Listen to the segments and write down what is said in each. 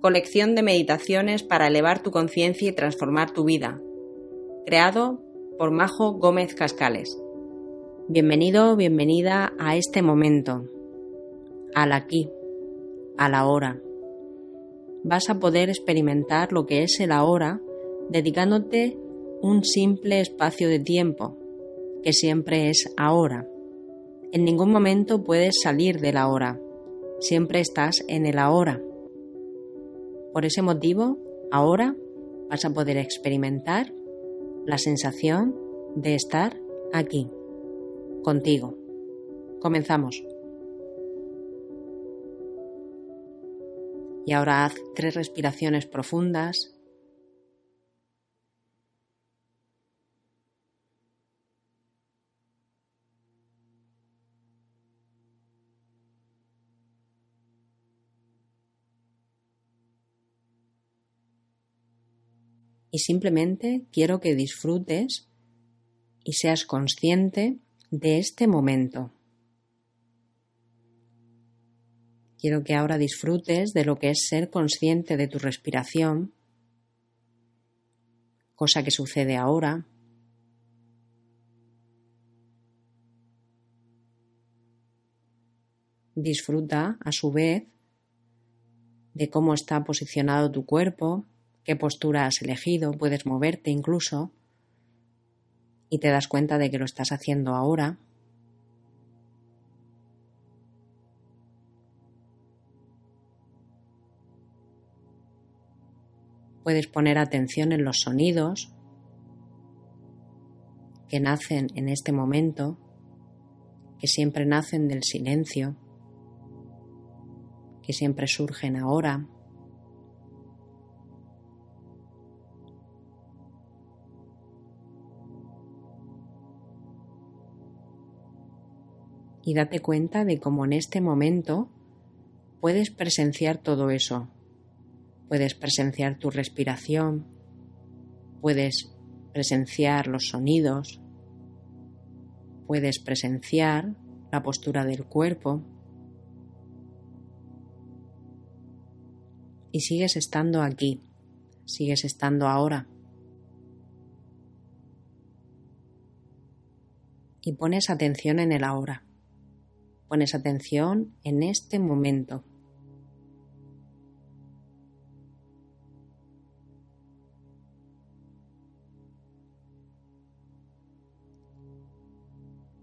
Colección de meditaciones para elevar tu conciencia y transformar tu vida. Creado por Majo Gómez Cascales. Bienvenido, bienvenida a este momento, al aquí, a la hora. Vas a poder experimentar lo que es el ahora dedicándote un simple espacio de tiempo, que siempre es ahora. En ningún momento puedes salir de la hora siempre estás en el ahora. Por ese motivo, ahora vas a poder experimentar la sensación de estar aquí, contigo. Comenzamos. Y ahora haz tres respiraciones profundas y simplemente quiero que disfrutes y seas consciente de este momento. Quiero que ahora disfrutes de lo que es ser consciente de tu respiración, cosa que sucede ahora. Disfruta a su vez de cómo está posicionado tu cuerpo, qué postura has elegido, puedes moverte incluso y te das cuenta de que lo estás haciendo ahora. Puedes poner atención en los sonidos que nacen en este momento, que siempre nacen del silencio, que siempre surgen ahora. Y date cuenta de cómo en este momento puedes presenciar todo eso. Puedes presenciar tu respiración, puedes presenciar los sonidos, puedes presenciar la postura del cuerpo y sigues estando aquí, sigues estando ahora. Y pones atención en el ahora. Pones atención en este momento.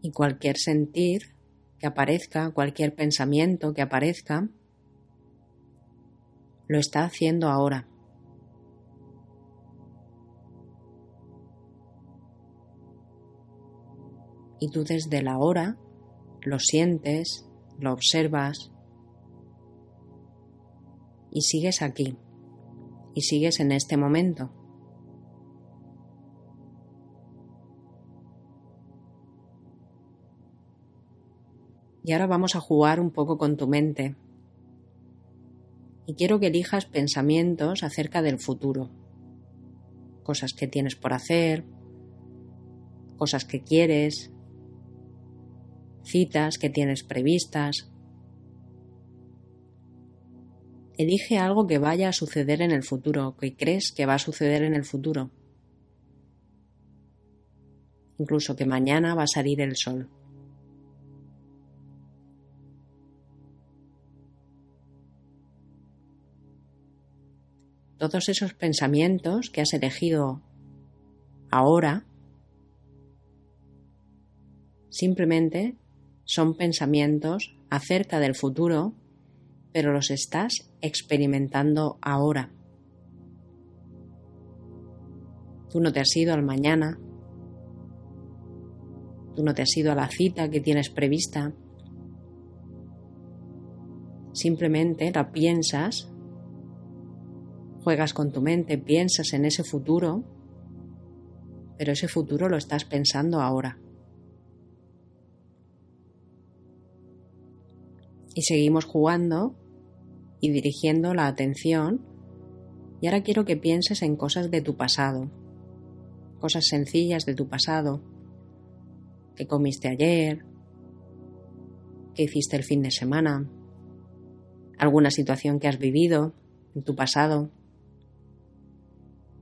Y cualquier sentir que aparezca, cualquier pensamiento que aparezca, lo está haciendo ahora. Y tú desde la hora lo sientes, lo observas y sigues aquí y sigues en este momento. Y ahora vamos a jugar un poco con tu mente. Y quiero que elijas pensamientos acerca del futuro. Cosas que tienes por hacer, cosas que quieres, citas que tienes previstas. Elige algo que vaya a suceder en el futuro, que crees que va a suceder en el futuro. Incluso que mañana va a salir el sol. Todos esos pensamientos que has elegido ahora simplemente son pensamientos acerca del futuro, pero los estás experimentando ahora. Tú no te has ido al mañana, tú no te has ido a la cita que tienes prevista, simplemente la piensas juegas con tu mente, piensas en ese futuro, pero ese futuro lo estás pensando ahora. Y seguimos jugando y dirigiendo la atención. Y ahora quiero que pienses en cosas de tu pasado, cosas sencillas de tu pasado, que comiste ayer, que hiciste el fin de semana, alguna situación que has vivido en tu pasado.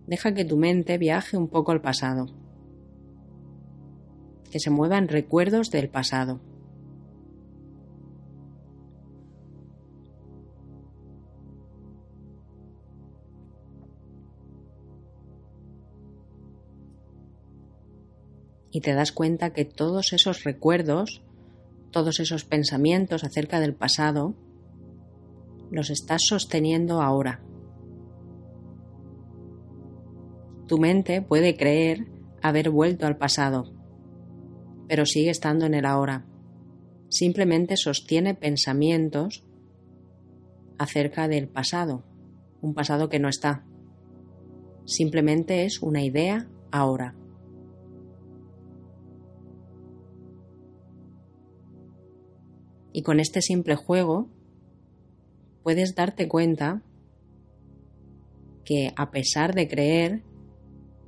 Deja que tu mente viaje un poco al pasado, que se muevan recuerdos del pasado. Y te das cuenta que todos esos recuerdos, todos esos pensamientos acerca del pasado, los estás sosteniendo ahora. Tu mente puede creer haber vuelto al pasado, pero sigue estando en el ahora. Simplemente sostiene pensamientos acerca del pasado, un pasado que no está. Simplemente es una idea ahora. Y con este simple juego puedes darte cuenta que a pesar de creer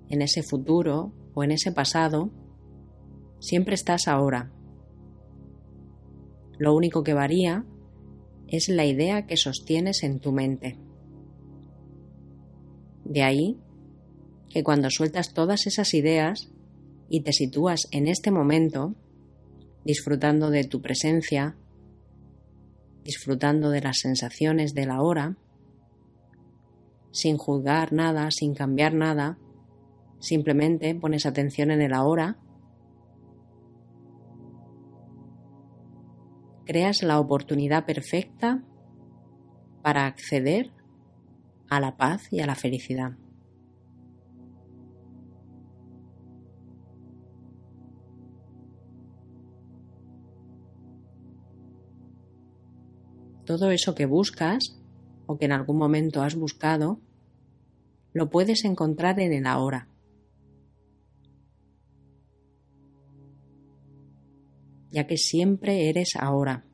en ese futuro o en ese pasado, siempre estás ahora. Lo único que varía es la idea que sostienes en tu mente. De ahí que cuando sueltas todas esas ideas y te sitúas en este momento, disfrutando de tu presencia, disfrutando de las sensaciones de la hora, sin juzgar nada, sin cambiar nada, Simplemente pones atención en el ahora. Creas la oportunidad perfecta para acceder a la paz y a la felicidad. Todo eso que buscas o que en algún momento has buscado, lo puedes encontrar en el ahora. ya que siempre eres ahora.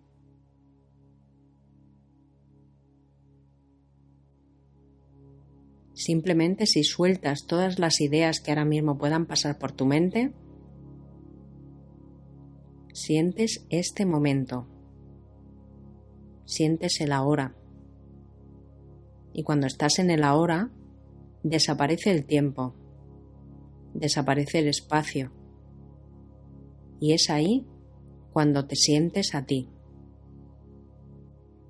Simplemente si sueltas todas las ideas que ahora mismo puedan pasar por tu mente, sientes este momento, sientes el ahora. Y cuando estás en el ahora, desaparece el tiempo, desaparece el espacio. Y es ahí cuando te sientes a ti.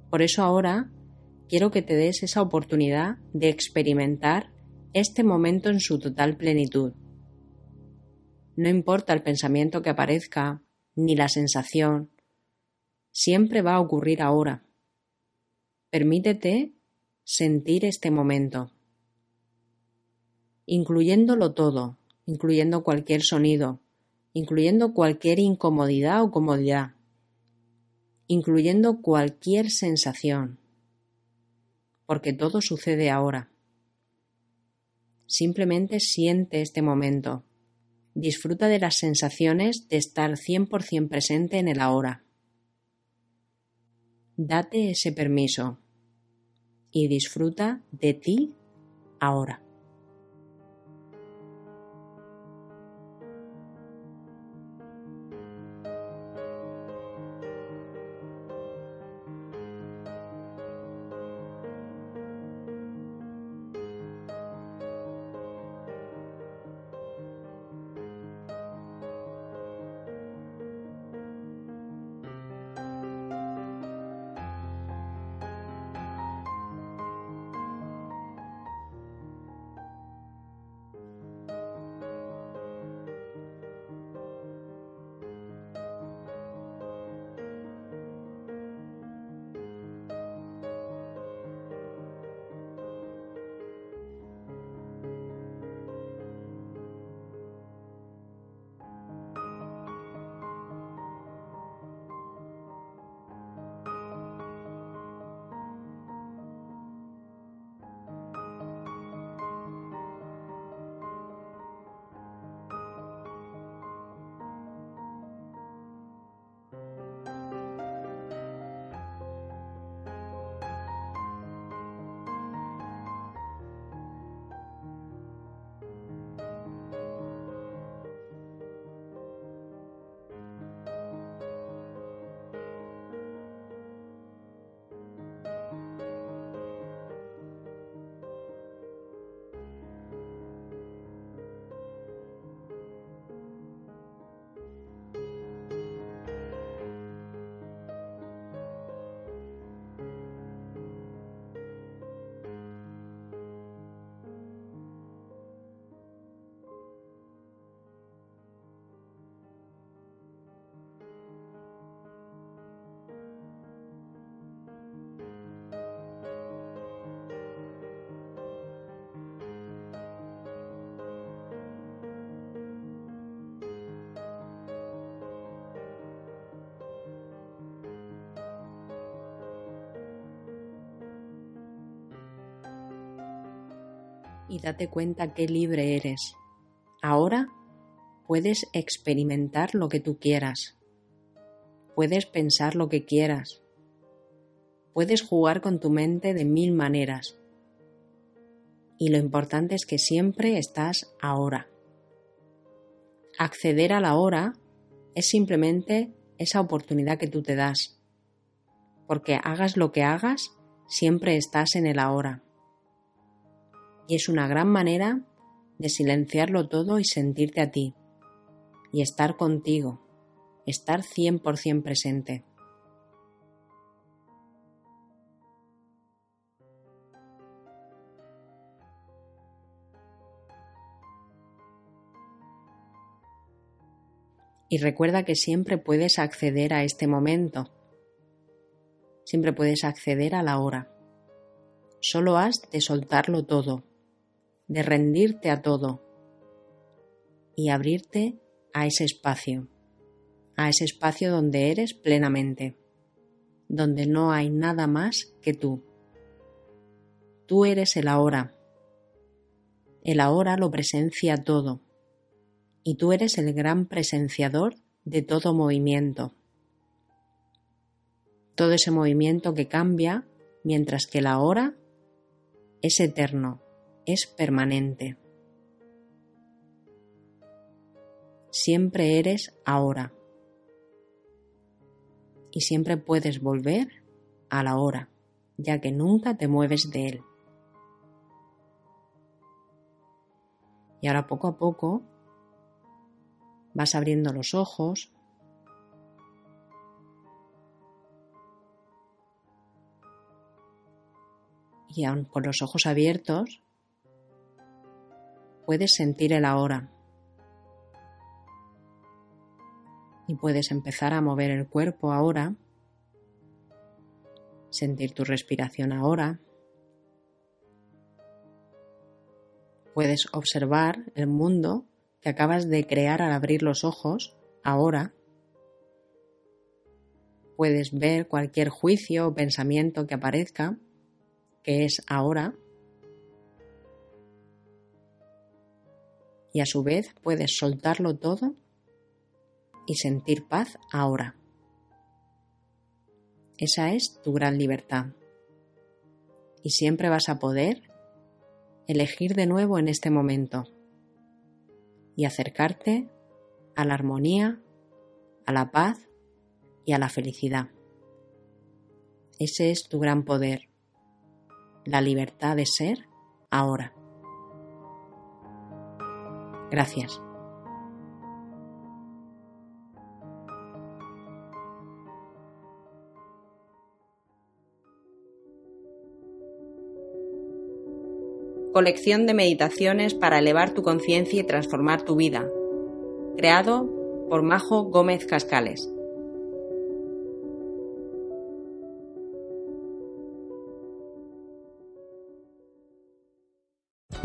Por eso ahora quiero que te des esa oportunidad de experimentar este momento en su total plenitud. No importa el pensamiento que aparezca, ni la sensación, siempre va a ocurrir ahora. Permítete sentir este momento, incluyéndolo todo, incluyendo cualquier sonido, incluyendo cualquier incomodidad o comodidad, incluyendo cualquier sensación, porque todo sucede ahora. Simplemente siente este momento, disfruta de las sensaciones de estar 100% presente en el ahora. Date ese permiso y disfruta de ti ahora. Y date cuenta qué libre eres. Ahora puedes experimentar lo que tú quieras. Puedes pensar lo que quieras. Puedes jugar con tu mente de mil maneras. Y lo importante es que siempre estás ahora. Acceder a la hora es simplemente esa oportunidad que tú te das. Porque hagas lo que hagas, siempre estás en el ahora. Y es una gran manera de silenciarlo todo y sentirte a ti. Y estar contigo. Estar 100% presente. Y recuerda que siempre puedes acceder a este momento. Siempre puedes acceder a la hora. Solo has de soltarlo todo, de rendirte a todo y abrirte a ese espacio, a ese espacio donde eres plenamente, donde no hay nada más que tú. Tú eres el ahora. El ahora lo presencia todo y tú eres el gran presenciador de todo movimiento. Todo ese movimiento que cambia mientras que la hora es eterno, es permanente. Siempre eres ahora y siempre puedes volver a la hora, ya que nunca te mueves de él. Y ahora poco a poco Vas abriendo los ojos. Y aun con los ojos abiertos, puedes sentir el ahora. Y puedes empezar a mover el cuerpo ahora, sentir tu respiración ahora. Puedes observar el mundo que acabas de crear al abrir los ojos, ahora, puedes ver cualquier juicio o pensamiento que aparezca, que es ahora, y a su vez puedes soltarlo todo y sentir paz ahora. Esa es tu gran libertad. Y siempre vas a poder elegir de nuevo en este momento y acercarte a la armonía, a la paz y a la felicidad. Ese es tu gran poder, la libertad de ser ahora. Gracias. colección de meditaciones para elevar tu conciencia y transformar tu vida. Creado por Majo Gómez Cascales.